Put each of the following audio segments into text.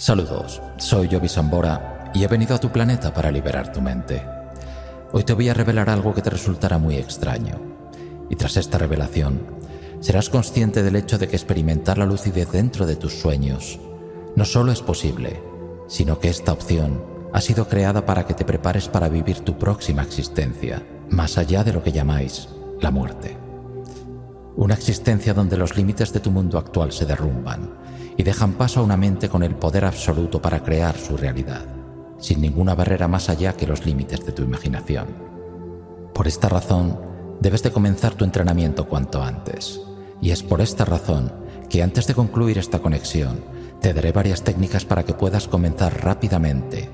Saludos, soy Yobi Sambora y he venido a tu planeta para liberar tu mente. Hoy te voy a revelar algo que te resultará muy extraño. Y tras esta revelación, serás consciente del hecho de que experimentar la lucidez dentro de tus sueños no solo es posible, sino que esta opción ha sido creada para que te prepares para vivir tu próxima existencia, más allá de lo que llamáis la muerte. Una existencia donde los límites de tu mundo actual se derrumban y dejan paso a una mente con el poder absoluto para crear su realidad, sin ninguna barrera más allá que los límites de tu imaginación. Por esta razón, debes de comenzar tu entrenamiento cuanto antes, y es por esta razón que antes de concluir esta conexión, te daré varias técnicas para que puedas comenzar rápidamente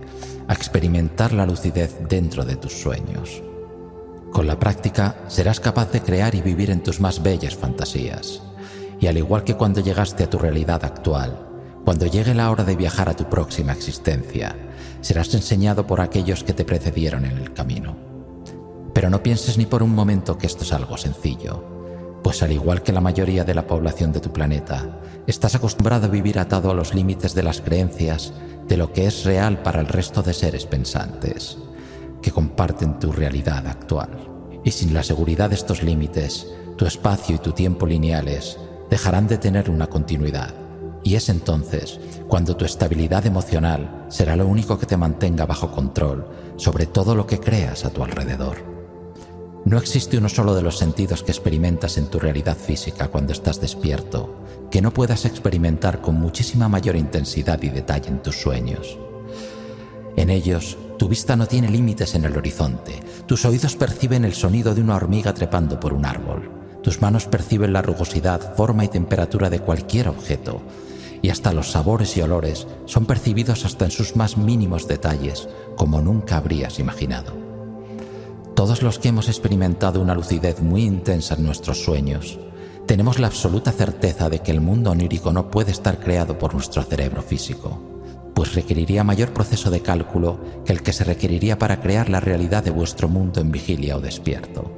a experimentar la lucidez dentro de tus sueños. Con la práctica serás capaz de crear y vivir en tus más bellas fantasías. Y al igual que cuando llegaste a tu realidad actual, cuando llegue la hora de viajar a tu próxima existencia, serás enseñado por aquellos que te precedieron en el camino. Pero no pienses ni por un momento que esto es algo sencillo pues al igual que la mayoría de la población de tu planeta, estás acostumbrado a vivir atado a los límites de las creencias de lo que es real para el resto de seres pensantes, que comparten tu realidad actual. Y sin la seguridad de estos límites, tu espacio y tu tiempo lineales dejarán de tener una continuidad. Y es entonces cuando tu estabilidad emocional será lo único que te mantenga bajo control sobre todo lo que creas a tu alrededor. No existe uno solo de los sentidos que experimentas en tu realidad física cuando estás despierto que no puedas experimentar con muchísima mayor intensidad y detalle en tus sueños. En ellos, tu vista no tiene límites en el horizonte, tus oídos perciben el sonido de una hormiga trepando por un árbol, tus manos perciben la rugosidad, forma y temperatura de cualquier objeto, y hasta los sabores y olores son percibidos hasta en sus más mínimos detalles, como nunca habrías imaginado. Todos los que hemos experimentado una lucidez muy intensa en nuestros sueños, tenemos la absoluta certeza de que el mundo onírico no puede estar creado por nuestro cerebro físico, pues requeriría mayor proceso de cálculo que el que se requeriría para crear la realidad de vuestro mundo en vigilia o despierto.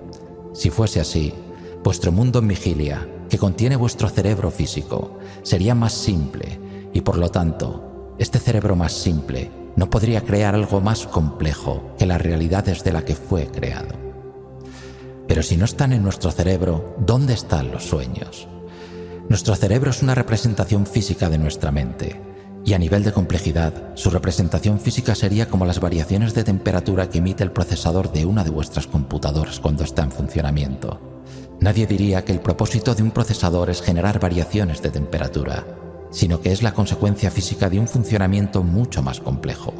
Si fuese así, vuestro mundo en vigilia, que contiene vuestro cerebro físico, sería más simple y por lo tanto, este cerebro más simple no podría crear algo más complejo que la realidad desde la que fue creado. Pero si no están en nuestro cerebro, ¿dónde están los sueños? Nuestro cerebro es una representación física de nuestra mente, y a nivel de complejidad, su representación física sería como las variaciones de temperatura que emite el procesador de una de vuestras computadoras cuando está en funcionamiento. Nadie diría que el propósito de un procesador es generar variaciones de temperatura, sino que es la consecuencia física de un funcionamiento mucho más complejo.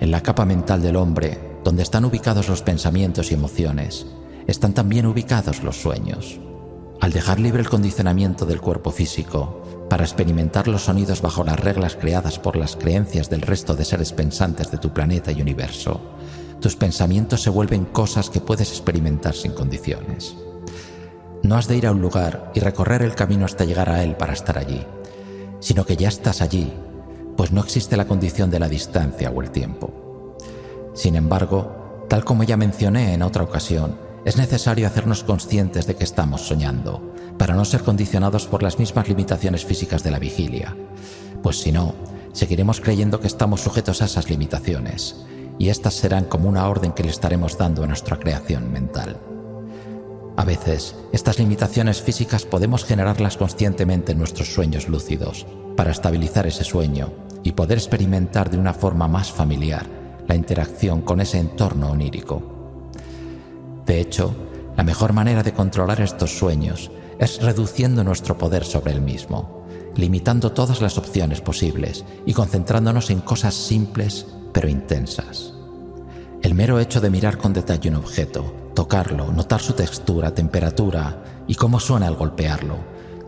En la capa mental del hombre, donde están ubicados los pensamientos y emociones, están también ubicados los sueños. Al dejar libre el condicionamiento del cuerpo físico para experimentar los sonidos bajo las reglas creadas por las creencias del resto de seres pensantes de tu planeta y universo, tus pensamientos se vuelven cosas que puedes experimentar sin condiciones. No has de ir a un lugar y recorrer el camino hasta llegar a él para estar allí, sino que ya estás allí, pues no existe la condición de la distancia o el tiempo. Sin embargo, tal como ya mencioné en otra ocasión, es necesario hacernos conscientes de que estamos soñando, para no ser condicionados por las mismas limitaciones físicas de la vigilia, pues si no, seguiremos creyendo que estamos sujetos a esas limitaciones, y éstas serán como una orden que le estaremos dando a nuestra creación mental. A veces, estas limitaciones físicas podemos generarlas conscientemente en nuestros sueños lúcidos, para estabilizar ese sueño y poder experimentar de una forma más familiar la interacción con ese entorno onírico. De hecho, la mejor manera de controlar estos sueños es reduciendo nuestro poder sobre el mismo, limitando todas las opciones posibles y concentrándonos en cosas simples pero intensas. El mero hecho de mirar con detalle un objeto, tocarlo, notar su textura, temperatura y cómo suena al golpearlo,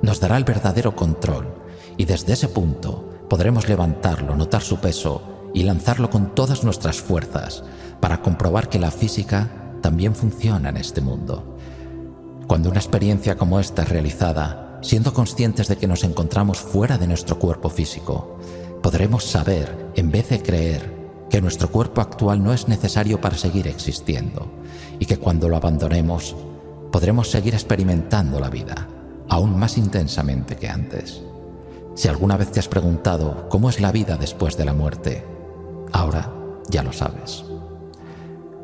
nos dará el verdadero control y desde ese punto podremos levantarlo, notar su peso y lanzarlo con todas nuestras fuerzas para comprobar que la física también funciona en este mundo. Cuando una experiencia como esta es realizada, siendo conscientes de que nos encontramos fuera de nuestro cuerpo físico, podremos saber, en vez de creer, que nuestro cuerpo actual no es necesario para seguir existiendo y que cuando lo abandonemos podremos seguir experimentando la vida aún más intensamente que antes. Si alguna vez te has preguntado cómo es la vida después de la muerte, ahora ya lo sabes.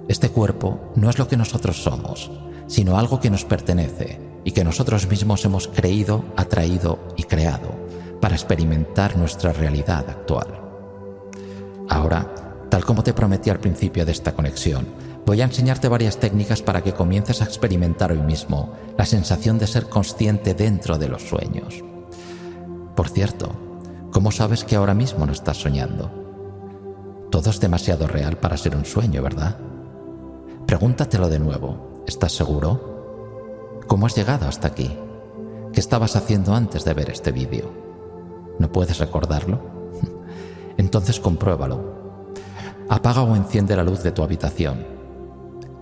Este cuerpo no es lo que nosotros somos, sino algo que nos pertenece y que nosotros mismos hemos creído, atraído y creado para experimentar nuestra realidad actual. Ahora, tal como te prometí al principio de esta conexión, voy a enseñarte varias técnicas para que comiences a experimentar hoy mismo la sensación de ser consciente dentro de los sueños. Por cierto, ¿cómo sabes que ahora mismo no estás soñando? Todo es demasiado real para ser un sueño, ¿verdad? Pregúntatelo de nuevo. ¿Estás seguro? ¿Cómo has llegado hasta aquí? ¿Qué estabas haciendo antes de ver este vídeo? ¿No puedes recordarlo? Entonces compruébalo. Apaga o enciende la luz de tu habitación.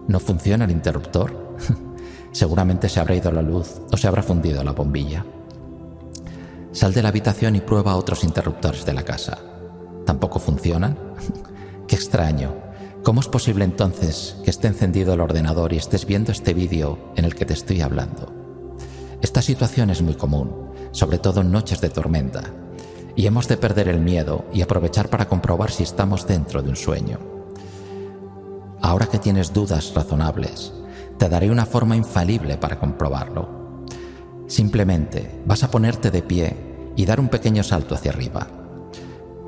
¿No funciona el interruptor? Seguramente se habrá ido la luz o se habrá fundido la bombilla. Sal de la habitación y prueba otros interruptores de la casa. ¿Tampoco funcionan? Qué extraño. ¿Cómo es posible entonces que esté encendido el ordenador y estés viendo este vídeo en el que te estoy hablando? Esta situación es muy común, sobre todo en noches de tormenta, y hemos de perder el miedo y aprovechar para comprobar si estamos dentro de un sueño. Ahora que tienes dudas razonables, te daré una forma infalible para comprobarlo. Simplemente vas a ponerte de pie y dar un pequeño salto hacia arriba.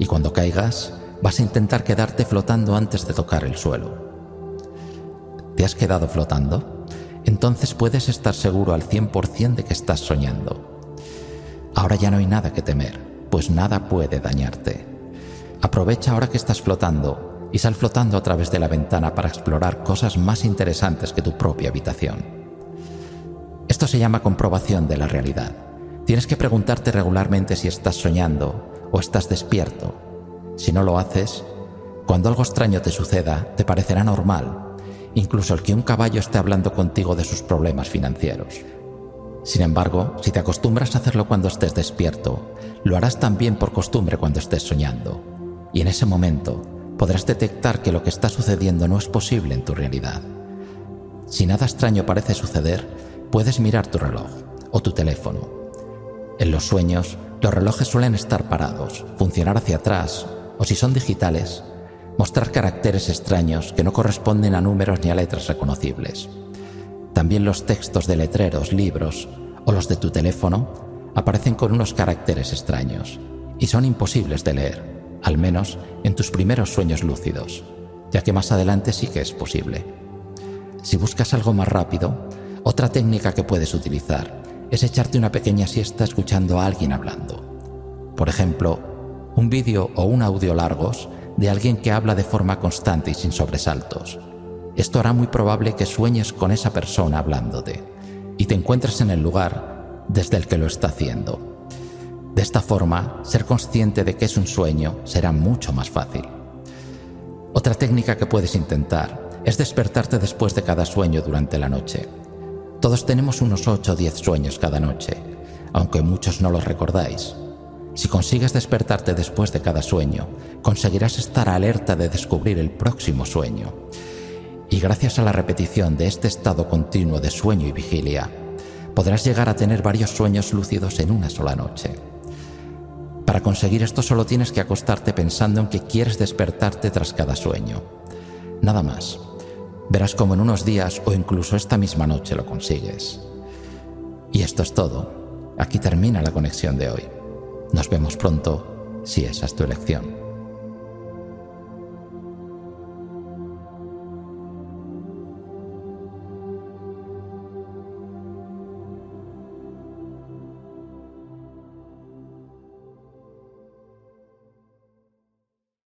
Y cuando caigas, vas a intentar quedarte flotando antes de tocar el suelo. ¿Te has quedado flotando? Entonces puedes estar seguro al 100% de que estás soñando. Ahora ya no hay nada que temer, pues nada puede dañarte. Aprovecha ahora que estás flotando y sal flotando a través de la ventana para explorar cosas más interesantes que tu propia habitación. Esto se llama comprobación de la realidad. Tienes que preguntarte regularmente si estás soñando o estás despierto. Si no lo haces, cuando algo extraño te suceda, te parecerá normal, incluso el que un caballo esté hablando contigo de sus problemas financieros. Sin embargo, si te acostumbras a hacerlo cuando estés despierto, lo harás también por costumbre cuando estés soñando. Y en ese momento podrás detectar que lo que está sucediendo no es posible en tu realidad. Si nada extraño parece suceder, puedes mirar tu reloj o tu teléfono. En los sueños, los relojes suelen estar parados, funcionar hacia atrás o si son digitales, mostrar caracteres extraños que no corresponden a números ni a letras reconocibles. También los textos de letreros, libros o los de tu teléfono aparecen con unos caracteres extraños y son imposibles de leer, al menos en tus primeros sueños lúcidos, ya que más adelante sí que es posible. Si buscas algo más rápido, otra técnica que puedes utilizar es echarte una pequeña siesta escuchando a alguien hablando. Por ejemplo, un vídeo o un audio largos de alguien que habla de forma constante y sin sobresaltos. Esto hará muy probable que sueñes con esa persona hablándote y te encuentres en el lugar desde el que lo está haciendo. De esta forma, ser consciente de que es un sueño será mucho más fácil. Otra técnica que puedes intentar es despertarte después de cada sueño durante la noche. Todos tenemos unos 8 o 10 sueños cada noche, aunque muchos no los recordáis. Si consigues despertarte después de cada sueño, conseguirás estar alerta de descubrir el próximo sueño. Y gracias a la repetición de este estado continuo de sueño y vigilia, podrás llegar a tener varios sueños lúcidos en una sola noche. Para conseguir esto solo tienes que acostarte pensando en que quieres despertarte tras cada sueño. Nada más. Verás cómo en unos días o incluso esta misma noche lo consigues. Y esto es todo. Aquí termina la conexión de hoy. Nos vemos pronto si esa es tu elección.